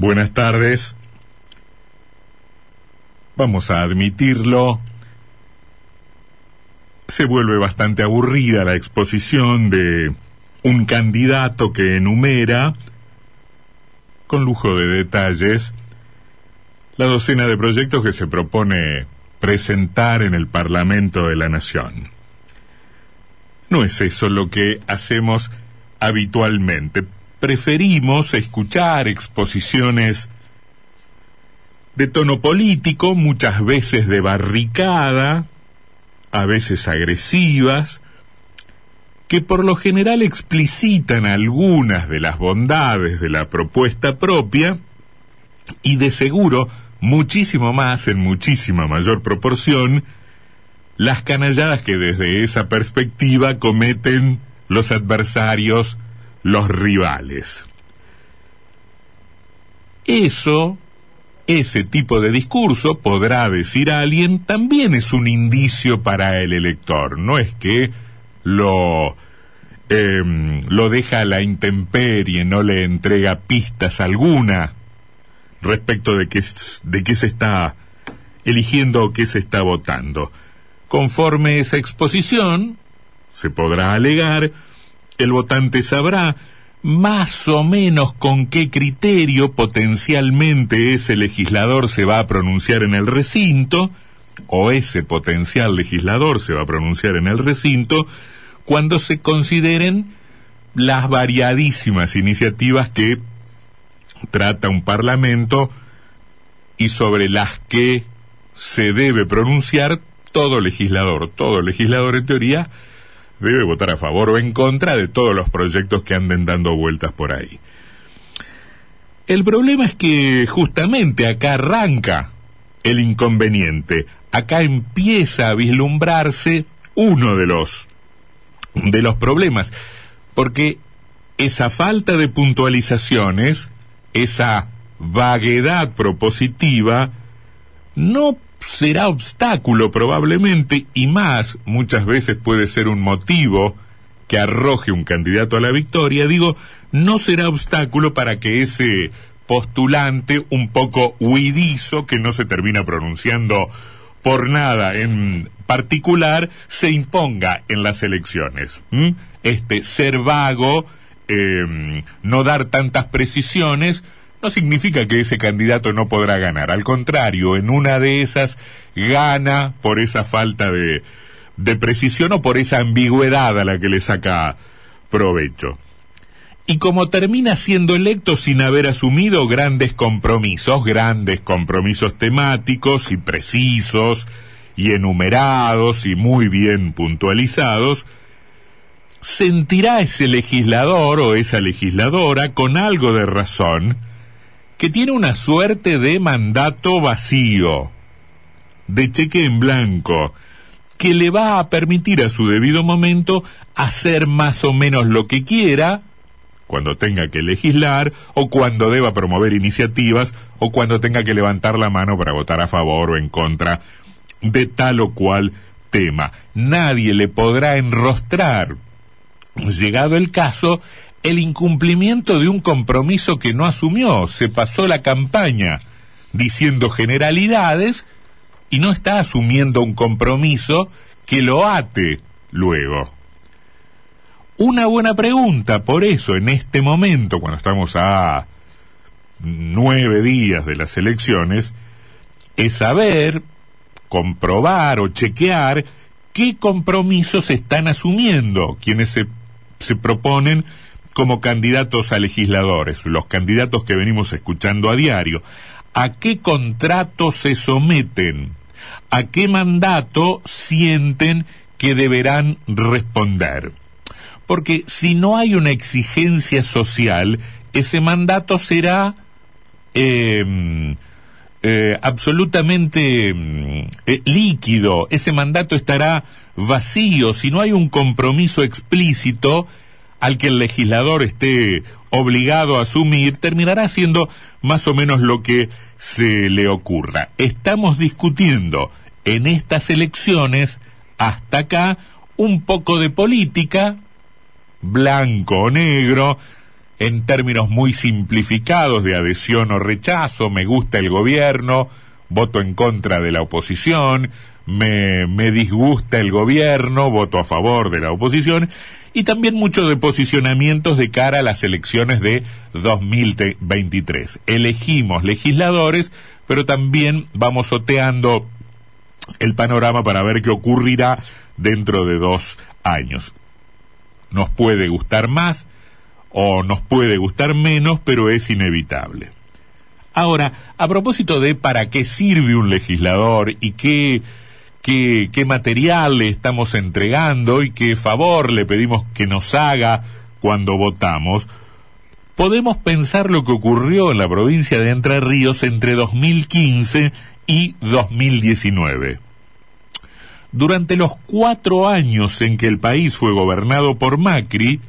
Buenas tardes. Vamos a admitirlo. Se vuelve bastante aburrida la exposición de un candidato que enumera, con lujo de detalles, la docena de proyectos que se propone presentar en el Parlamento de la Nación. No es eso lo que hacemos habitualmente, preferimos escuchar exposiciones de tono político, muchas veces de barricada, a veces agresivas, que por lo general explicitan algunas de las bondades de la propuesta propia y de seguro muchísimo más, en muchísima mayor proporción, las canalladas que desde esa perspectiva cometen los adversarios los rivales. Eso, ese tipo de discurso, podrá decir alguien, también es un indicio para el elector. No es que lo, em, lo deja a la intemperie, no le entrega pistas alguna respecto de qué, de qué se está eligiendo o qué se está votando. Conforme esa exposición, se podrá alegar el votante sabrá más o menos con qué criterio potencialmente ese legislador se va a pronunciar en el recinto, o ese potencial legislador se va a pronunciar en el recinto, cuando se consideren las variadísimas iniciativas que trata un parlamento y sobre las que se debe pronunciar todo legislador. Todo legislador en teoría debe votar a favor o en contra de todos los proyectos que anden dando vueltas por ahí. El problema es que justamente acá arranca el inconveniente, acá empieza a vislumbrarse uno de los de los problemas, porque esa falta de puntualizaciones, esa vaguedad propositiva, no será obstáculo probablemente y más muchas veces puede ser un motivo que arroje un candidato a la victoria, digo, no será obstáculo para que ese postulante un poco huidizo que no se termina pronunciando por nada en particular se imponga en las elecciones. Este ser vago, em, no dar tantas precisiones, no significa que ese candidato no podrá ganar. Al contrario, en una de esas gana por esa falta de, de precisión o por esa ambigüedad a la que le saca provecho. Y como termina siendo electo sin haber asumido grandes compromisos, grandes compromisos temáticos y precisos y enumerados y muy bien puntualizados, sentirá ese legislador o esa legisladora con algo de razón que tiene una suerte de mandato vacío, de cheque en blanco, que le va a permitir a su debido momento hacer más o menos lo que quiera, cuando tenga que legislar, o cuando deba promover iniciativas, o cuando tenga que levantar la mano para votar a favor o en contra de tal o cual tema. Nadie le podrá enrostrar, llegado el caso, el incumplimiento de un compromiso que no asumió. Se pasó la campaña diciendo generalidades y no está asumiendo un compromiso que lo ate luego. Una buena pregunta, por eso, en este momento, cuando estamos a nueve días de las elecciones, es saber, comprobar o chequear qué compromisos están asumiendo quienes se, se proponen como candidatos a legisladores, los candidatos que venimos escuchando a diario, ¿a qué contrato se someten? ¿A qué mandato sienten que deberán responder? Porque si no hay una exigencia social, ese mandato será em, eh, absolutamente em, eh, líquido, ese mandato estará vacío, si no hay un compromiso explícito, al que el legislador esté obligado a asumir, terminará siendo más o menos lo que se le ocurra. Estamos discutiendo en estas elecciones, hasta acá, un poco de política, blanco o negro, en términos muy simplificados de adhesión o rechazo, me gusta el gobierno, voto en contra de la oposición, me, me disgusta el gobierno, voto a favor de la oposición, y también mucho de posicionamientos de cara a las elecciones de 2023. Elegimos legisladores, pero también vamos soteando el panorama para ver qué ocurrirá dentro de dos años. Nos puede gustar más o nos puede gustar menos, pero es inevitable. Ahora, a propósito de para qué sirve un legislador y qué qué, qué material le estamos entregando y qué favor le pedimos que nos haga cuando votamos, podemos pensar lo que ocurrió en la provincia de Entre Ríos entre 2015 y 2019. Durante los cuatro años en que el país fue gobernado por Macri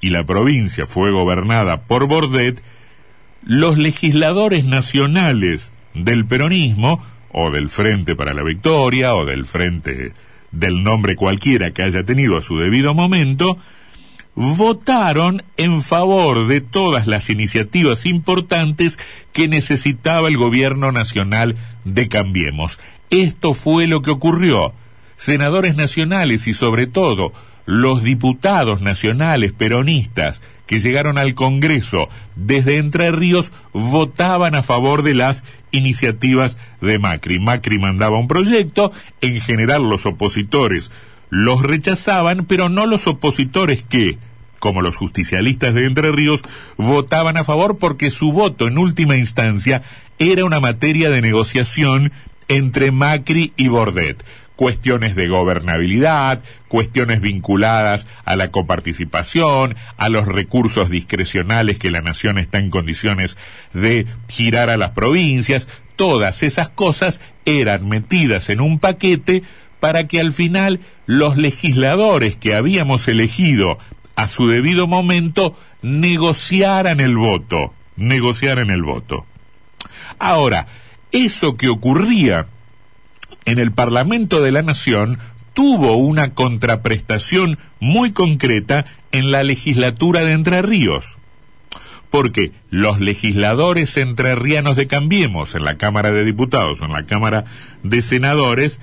y la provincia fue gobernada por Bordet, los legisladores nacionales del peronismo o del Frente para la Victoria, o del Frente del nombre cualquiera que haya tenido a su debido momento, votaron en favor de todas las iniciativas importantes que necesitaba el gobierno nacional de Cambiemos. Esto fue lo que ocurrió. Senadores nacionales y sobre todo los diputados nacionales peronistas que llegaron al Congreso desde Entre Ríos votaban a favor de las iniciativas de Macri. Macri mandaba un proyecto, en general los opositores los rechazaban, pero no los opositores que, como los justicialistas de Entre Ríos, votaban a favor porque su voto en última instancia era una materia de negociación entre Macri y Bordet cuestiones de gobernabilidad, cuestiones vinculadas a la coparticipación, a los recursos discrecionales que la nación está en condiciones de girar a las provincias, todas esas cosas eran metidas en un paquete para que al final los legisladores que habíamos elegido a su debido momento negociaran el voto, negociaran el voto. Ahora, eso que ocurría en el Parlamento de la Nación tuvo una contraprestación muy concreta en la legislatura de Entre Ríos. Porque los legisladores entrerrianos de Cambiemos en la Cámara de Diputados o en la Cámara de Senadores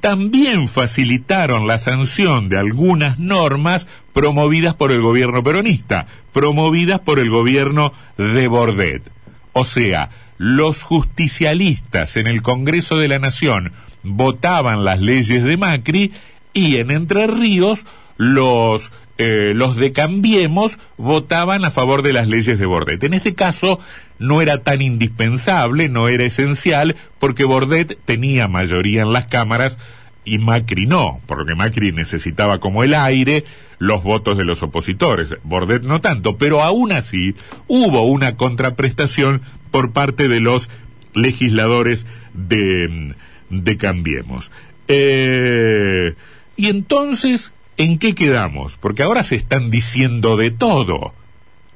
también facilitaron la sanción de algunas normas promovidas por el gobierno peronista, promovidas por el gobierno de Bordet. O sea, los justicialistas en el Congreso de la Nación votaban las leyes de Macri y en Entre Ríos los eh, los de Cambiemos votaban a favor de las leyes de Bordet. En este caso no era tan indispensable, no era esencial, porque Bordet tenía mayoría en las cámaras y Macri no, porque Macri necesitaba como el aire los votos de los opositores, Bordet no tanto, pero aún así hubo una contraprestación por parte de los legisladores de de Cambiemos. Eh, y entonces, ¿en qué quedamos? Porque ahora se están diciendo de todo.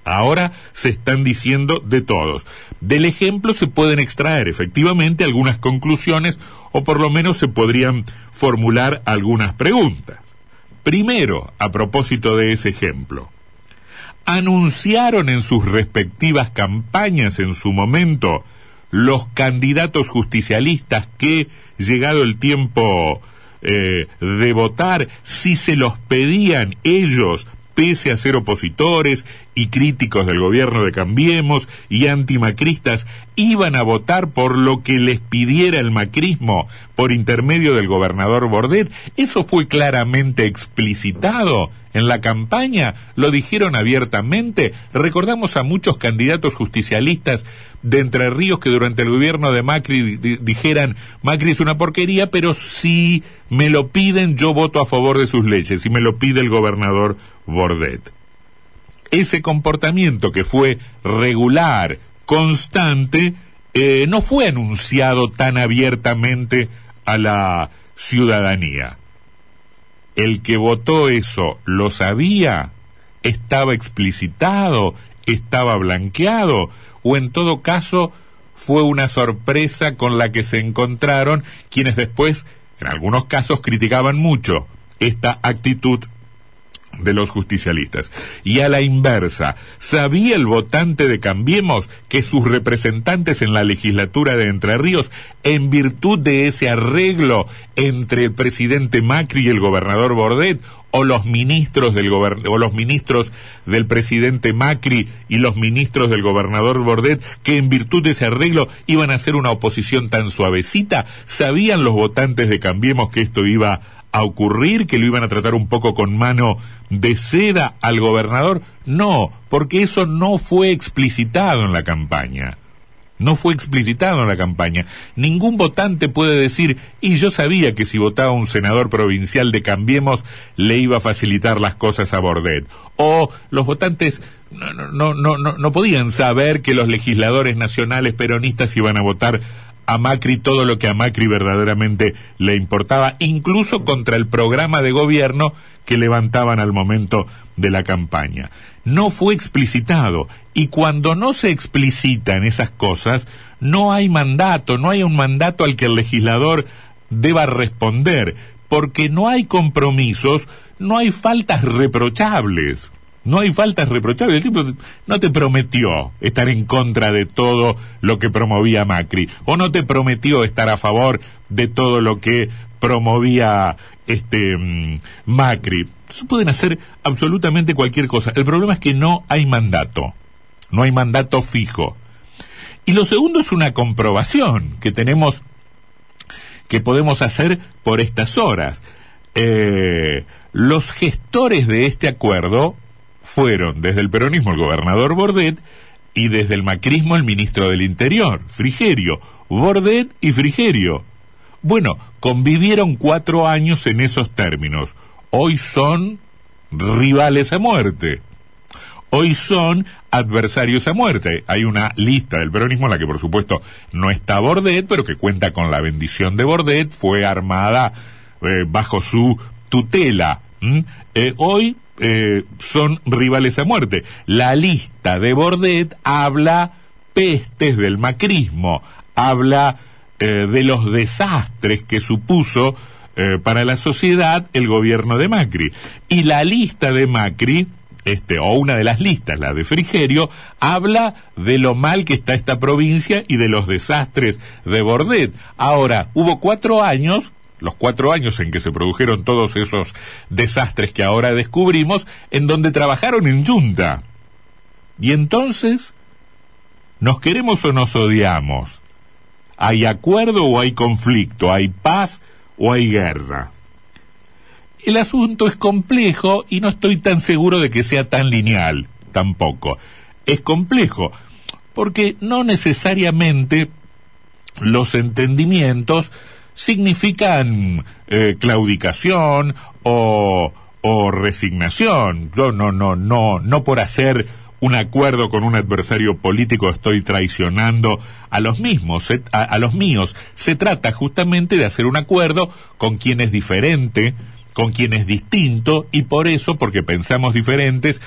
Ahora se están diciendo de todos. Del ejemplo se pueden extraer efectivamente algunas conclusiones o por lo menos se podrían formular algunas preguntas. Primero, a propósito de ese ejemplo, anunciaron en sus respectivas campañas en su momento los candidatos justicialistas que, llegado el tiempo eh, de votar, si se los pedían ellos, pese a ser opositores y críticos del gobierno de Cambiemos y antimacristas, iban a votar por lo que les pidiera el macrismo por intermedio del gobernador Bordet. Eso fue claramente explicitado en la campaña, lo dijeron abiertamente. Recordamos a muchos candidatos justicialistas de Entre Ríos que durante el gobierno de Macri dijeran, Macri es una porquería, pero si me lo piden, yo voto a favor de sus leyes, si me lo pide el gobernador Bordet. Ese comportamiento que fue regular, constante, eh, no fue anunciado tan abiertamente a la ciudadanía el que votó eso lo sabía, estaba explicitado, estaba blanqueado, o en todo caso fue una sorpresa con la que se encontraron quienes después, en algunos casos, criticaban mucho esta actitud de los justicialistas. Y a la inversa, ¿sabía el votante de Cambiemos que sus representantes en la legislatura de Entre Ríos, en virtud de ese arreglo entre el presidente Macri y el gobernador Bordet, o los ministros del o los ministros del presidente Macri y los ministros del gobernador Bordet, que en virtud de ese arreglo iban a hacer una oposición tan suavecita, sabían los votantes de Cambiemos que esto iba a ocurrir, que lo iban a tratar un poco con mano de seda al gobernador? No, porque eso no fue explicitado en la campaña. No fue explicitado en la campaña. Ningún votante puede decir, y yo sabía que si votaba un senador provincial de Cambiemos, le iba a facilitar las cosas a Bordet. O los votantes no, no, no, no, no podían saber que los legisladores nacionales peronistas iban a votar a Macri todo lo que a Macri verdaderamente le importaba, incluso contra el programa de gobierno que levantaban al momento de la campaña. No fue explicitado y cuando no se explicitan esas cosas, no hay mandato, no hay un mandato al que el legislador deba responder, porque no hay compromisos, no hay faltas reprochables. No hay faltas reprochables. El tipo no te prometió estar en contra de todo lo que promovía Macri. O no te prometió estar a favor de todo lo que promovía este mm, Macri. pueden hacer absolutamente cualquier cosa. El problema es que no hay mandato. No hay mandato fijo. Y lo segundo es una comprobación que tenemos, que podemos hacer por estas horas. Eh, los gestores de este acuerdo fueron desde el peronismo el gobernador Bordet y desde el macrismo el ministro del Interior, Frigerio, Bordet y Frigerio. Bueno, convivieron cuatro años en esos términos. Hoy son rivales a muerte. Hoy son adversarios a muerte. Hay una lista del peronismo en la que por supuesto no está Bordet, pero que cuenta con la bendición de Bordet, fue armada eh, bajo su tutela. Eh, hoy eh, son rivales a muerte. La lista de Bordet habla pestes del macrismo, habla eh, de los desastres que supuso eh, para la sociedad el gobierno de Macri. Y la lista de Macri, este, o una de las listas, la de Frigerio, habla de lo mal que está esta provincia y de los desastres de Bordet. Ahora, hubo cuatro años los cuatro años en que se produjeron todos esos desastres que ahora descubrimos, en donde trabajaron en junta. Y entonces, ¿nos queremos o nos odiamos? ¿Hay acuerdo o hay conflicto? ¿Hay paz o hay guerra? El asunto es complejo y no estoy tan seguro de que sea tan lineal, tampoco. Es complejo, porque no necesariamente los entendimientos significan eh, claudicación o, o resignación. Yo no, no, no, no por hacer un acuerdo con un adversario político estoy traicionando a los mismos, a, a, los míos. Se trata justamente de hacer un acuerdo con quien es diferente, con quien es distinto, y por eso, porque pensamos diferentes,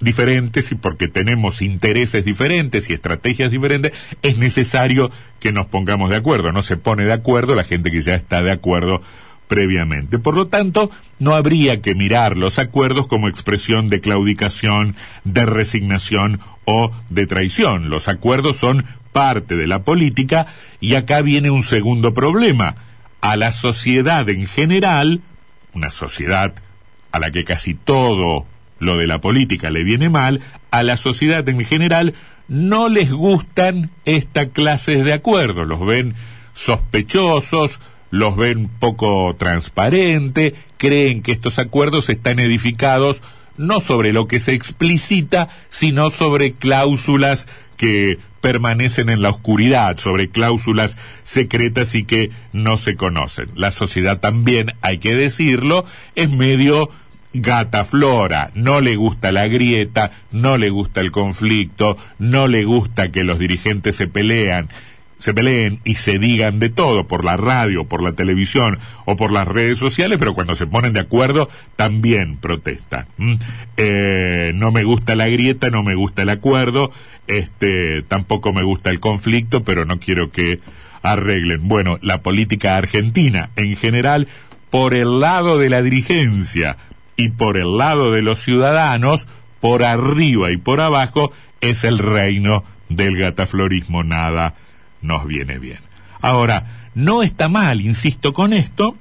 diferentes y porque tenemos intereses diferentes y estrategias diferentes, es necesario que nos pongamos de acuerdo. No se pone de acuerdo la gente que ya está de acuerdo previamente. Por lo tanto, no habría que mirar los acuerdos como expresión de claudicación, de resignación o de traición. Los acuerdos son parte de la política y acá viene un segundo problema. A la sociedad en general, una sociedad a la que casi todo lo de la política le viene mal, a la sociedad en general no les gustan estas clases de acuerdos, los ven sospechosos, los ven poco transparente, creen que estos acuerdos están edificados no sobre lo que se explicita, sino sobre cláusulas que permanecen en la oscuridad, sobre cláusulas secretas y que no se conocen. La sociedad también, hay que decirlo, es medio gata flora, no le gusta la grieta, no le gusta el conflicto, no le gusta que los dirigentes se pelean, se peleen y se digan de todo por la radio, por la televisión o por las redes sociales, pero cuando se ponen de acuerdo también protestan. Eh, no me gusta la grieta, no me gusta el acuerdo, este, tampoco me gusta el conflicto, pero no quiero que arreglen. Bueno, la política argentina en general, por el lado de la dirigencia, y por el lado de los ciudadanos, por arriba y por abajo, es el reino del gataflorismo. Nada nos viene bien. Ahora, no está mal, insisto con esto,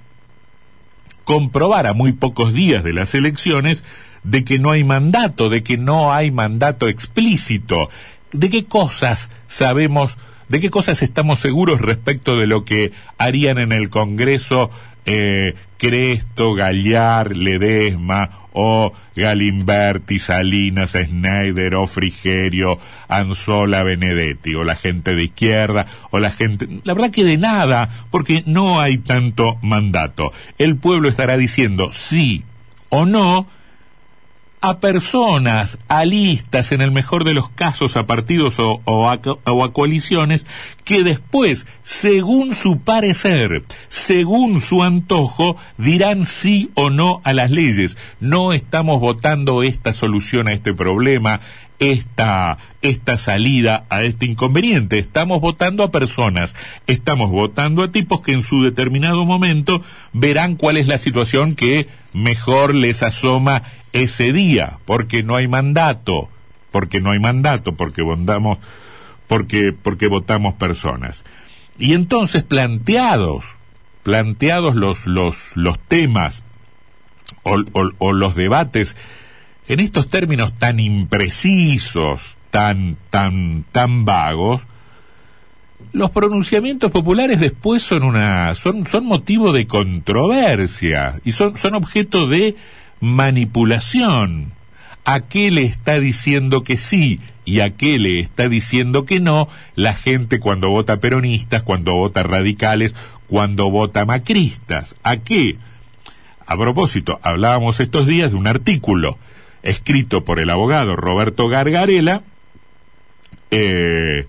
comprobar a muy pocos días de las elecciones de que no hay mandato, de que no hay mandato explícito, de qué cosas sabemos, de qué cosas estamos seguros respecto de lo que harían en el Congreso eh, Cresto, Gallar, Ledesma, o Galimberti, Salinas, Schneider, o Frigerio, Anzola, Benedetti, o la gente de izquierda, o la gente... La verdad que de nada, porque no hay tanto mandato. El pueblo estará diciendo sí o no, a personas, a listas, en el mejor de los casos, a partidos o, a, coaliciones, que después, según su parecer, según su antojo, dirán sí o no a las leyes. No estamos votando esta solución a este problema, esta, esta salida a este inconveniente. Estamos votando a personas, estamos votando a tipos que en su determinado momento verán cuál es la situación que mejor les asoma ese día, porque no hay mandato, porque no hay mandato, porque votamos, porque, porque votamos personas. Y entonces planteados, planteados los, los, los temas o, los debates en estos términos tan imprecisos, tan, tan, tan vagos, los pronunciamientos populares después son una son son motivo de controversia y son son objeto de manipulación. ¿A qué le está diciendo que sí y a qué le está diciendo que no la gente cuando vota peronistas, cuando vota radicales, cuando vota macristas? ¿A qué? A propósito, hablábamos estos días de un artículo escrito por el abogado Roberto Gargarela, eh,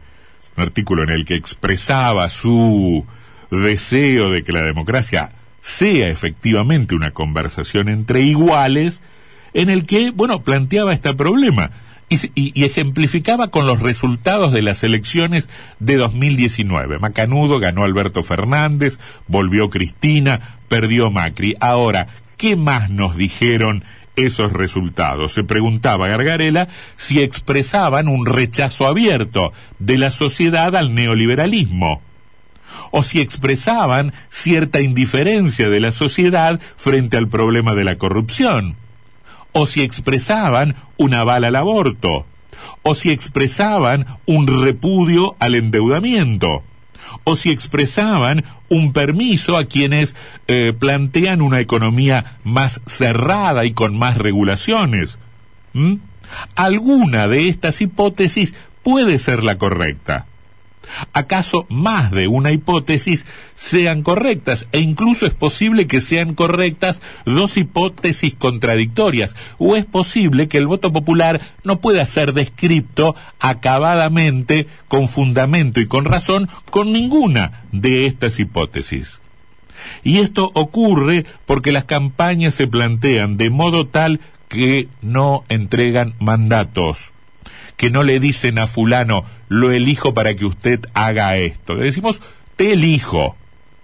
un artículo en el que expresaba su deseo de que la democracia sea efectivamente una conversación entre iguales, en el que, bueno, planteaba este problema y, ejemplificaba con los resultados de las elecciones de 2019. Macanudo ganó Alberto Fernández, volvió Cristina, perdió Macri. Ahora, ¿qué más nos dijeron esos resultados? Se preguntaba Gargarela si expresaban un rechazo abierto de la sociedad al neoliberalismo o si expresaban cierta indiferencia de la sociedad frente al problema de la corrupción, o si expresaban un aval al aborto, o si expresaban un repudio al endeudamiento, o si expresaban un permiso a quienes eh, plantean una economía más cerrada y con más regulaciones. Alguna de estas hipótesis puede ser la correcta. ¿Acaso más de una hipótesis sean correctas? E incluso es posible que sean correctas dos hipótesis contradictorias. ¿O es posible que el voto popular no pueda ser descripto acabadamente, con fundamento y con razón, con ninguna de estas hipótesis? Y esto ocurre porque las campañas se plantean de modo tal que no entregan mandatos que no le dicen a fulano, lo elijo para que usted haga esto. Le decimos, te elijo,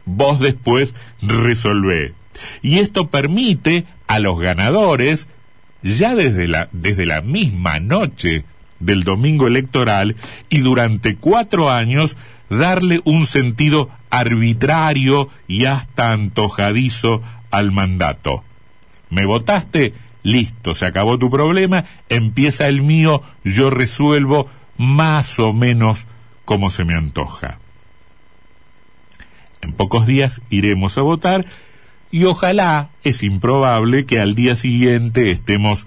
vos después resolvé. Y esto permite a los ganadores, ya desde la, desde la misma noche del domingo electoral y durante cuatro años, darle un sentido arbitrario y hasta antojadizo al mandato. ¿Me votaste? Listo, se acabó tu problema, empieza el mío, yo resuelvo más o menos como se me antoja. En pocos días iremos a votar y ojalá, es improbable que al día siguiente estemos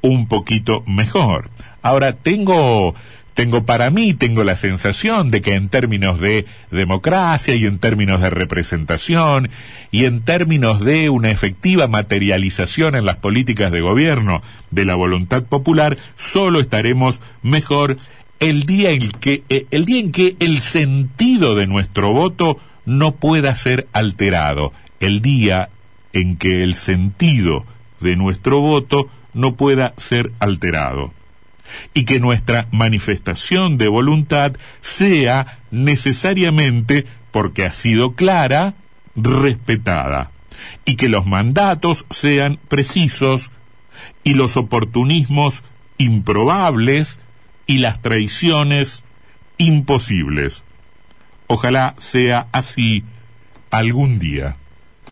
un poquito mejor. Ahora tengo tengo para mí, tengo la sensación de que en términos de democracia y en términos de representación y en términos de una efectiva materialización en las políticas de gobierno de la voluntad popular, solo estaremos mejor el día en que, eh, el día en que el sentido de nuestro voto no pueda ser alterado, el día en que el sentido de nuestro voto no pueda ser alterado y que nuestra manifestación de voluntad sea necesariamente, porque ha sido clara, respetada, y que los mandatos sean precisos, y los oportunismos improbables y las traiciones imposibles. Ojalá sea así algún día.